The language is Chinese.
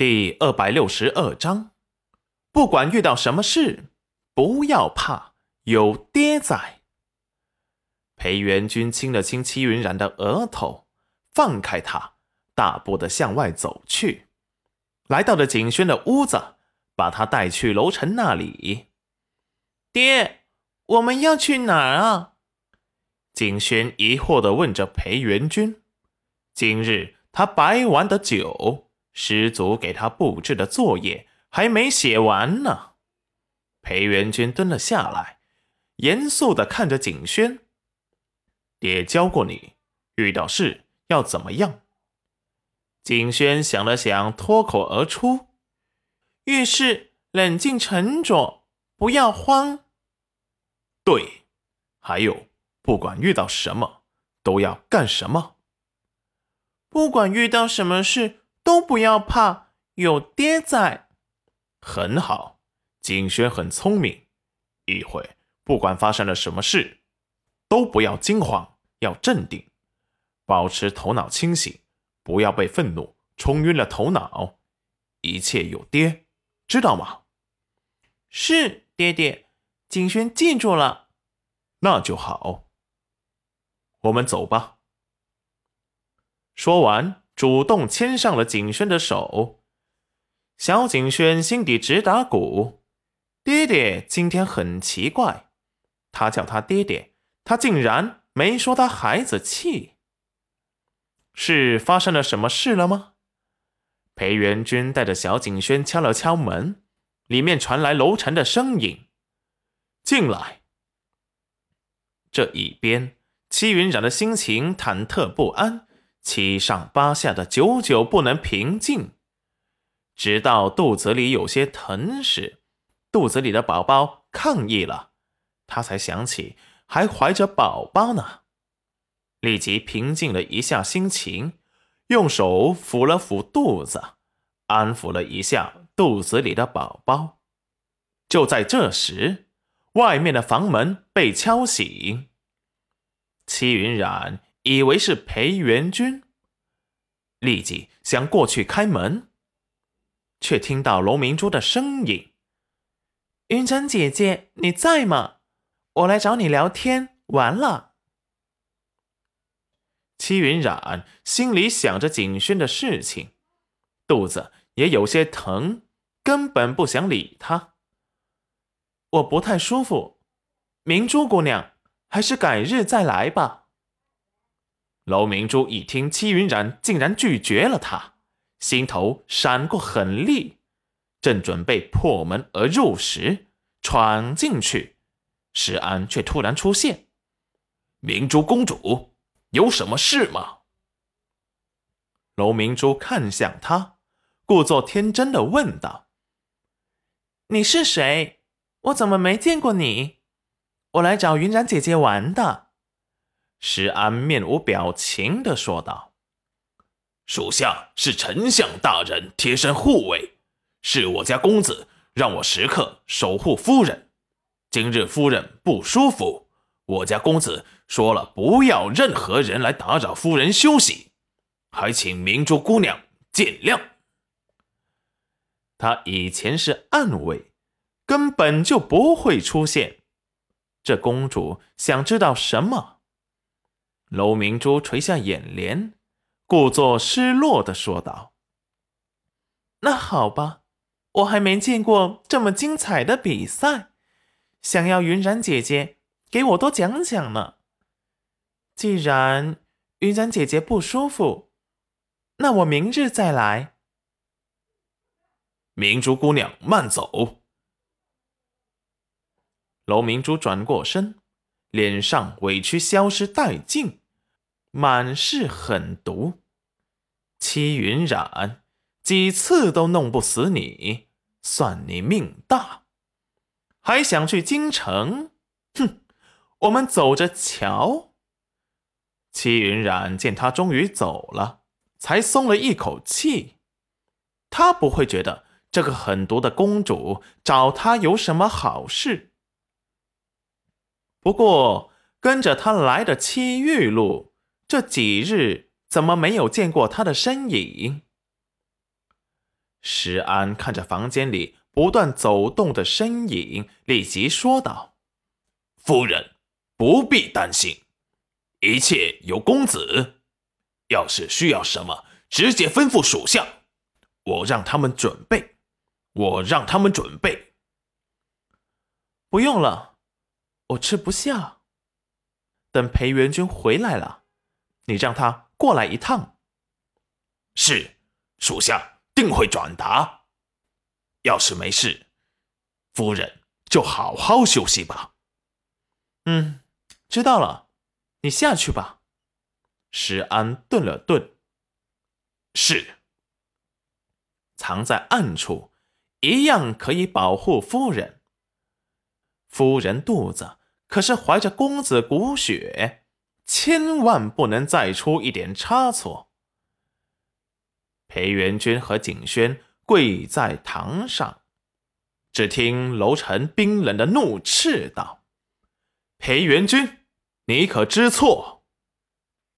第二百六十二章，不管遇到什么事，不要怕，有爹在。裴元君亲了亲戚云染的额头，放开他，大步的向外走去，来到了景轩的屋子，把他带去楼臣那里。爹，我们要去哪儿啊？景轩疑惑的问着裴元君。今日他白玩的酒。师祖给他布置的作业还没写完呢。裴元君蹲了下来，严肃的看着景轩：“爹教过你，遇到事要怎么样？”景轩想了想，脱口而出：“遇事冷静沉着，不要慌。”对，还有，不管遇到什么，都要干什么？不管遇到什么事。都不要怕，有爹在。很好，景轩很聪明。一会不管发生了什么事，都不要惊慌，要镇定，保持头脑清醒，不要被愤怒冲晕了头脑。一切有爹，知道吗？是爹爹，景轩记住了。那就好，我们走吧。说完。主动牵上了景轩的手，小景轩心底直打鼓。爹爹今天很奇怪，他叫他爹爹，他竟然没说他孩子气。是发生了什么事了吗？裴元君带着小景轩敲了敲门，里面传来楼禅的声音：“进来。”这一边，戚云染的心情忐忑不安。七上八下的，久久不能平静，直到肚子里有些疼时，肚子里的宝宝抗议了，他才想起还怀着宝宝呢，立即平静了一下心情，用手抚了抚肚子，安抚了一下肚子里的宝宝。就在这时，外面的房门被敲醒，戚云染。以为是裴元君，立即想过去开门，却听到龙明珠的声音：“云晨姐姐，你在吗？我来找你聊天。”完了，戚云染心里想着景轩的事情，肚子也有些疼，根本不想理他。我不太舒服，明珠姑娘，还是改日再来吧。楼明珠一听戚云染竟然拒绝了他，心头闪过狠厉，正准备破门而入时闯进去，石安却突然出现。明珠公主有什么事吗？楼明珠看向他，故作天真的问道：“你是谁？我怎么没见过你？我来找云染姐姐玩的。”石安面无表情的说道：“属下是丞相大人贴身护卫，是我家公子让我时刻守护夫人。今日夫人不舒服，我家公子说了不要任何人来打扰夫人休息，还请明珠姑娘见谅。他以前是暗卫，根本就不会出现。这公主想知道什么？”楼明珠垂下眼帘，故作失落的说道：“那好吧，我还没见过这么精彩的比赛，想要云染姐姐给我多讲讲呢。既然云染姐姐不舒服，那我明日再来。”明珠姑娘慢走。楼明珠转过身，脸上委屈消失殆尽。满是狠毒，戚云染几次都弄不死你，算你命大，还想去京城？哼，我们走着瞧。戚云染见他终于走了，才松了一口气。他不会觉得这个狠毒的公主找他有什么好事。不过跟着他来的戚玉露。这几日怎么没有见过他的身影？石安看着房间里不断走动的身影，立即说道：“夫人不必担心，一切有公子。要是需要什么，直接吩咐属下，我让他们准备。我让他们准备。不用了，我吃不下。等裴元君回来了，你让他过来一趟。是，属下。”定会转达。要是没事，夫人就好好休息吧。嗯，知道了，你下去吧。石安顿了顿，是。藏在暗处，一样可以保护夫人。夫人肚子可是怀着公子骨血，千万不能再出一点差错。裴元君和景轩跪在堂上，只听楼臣冰冷的怒斥道：“裴元君，你可知错？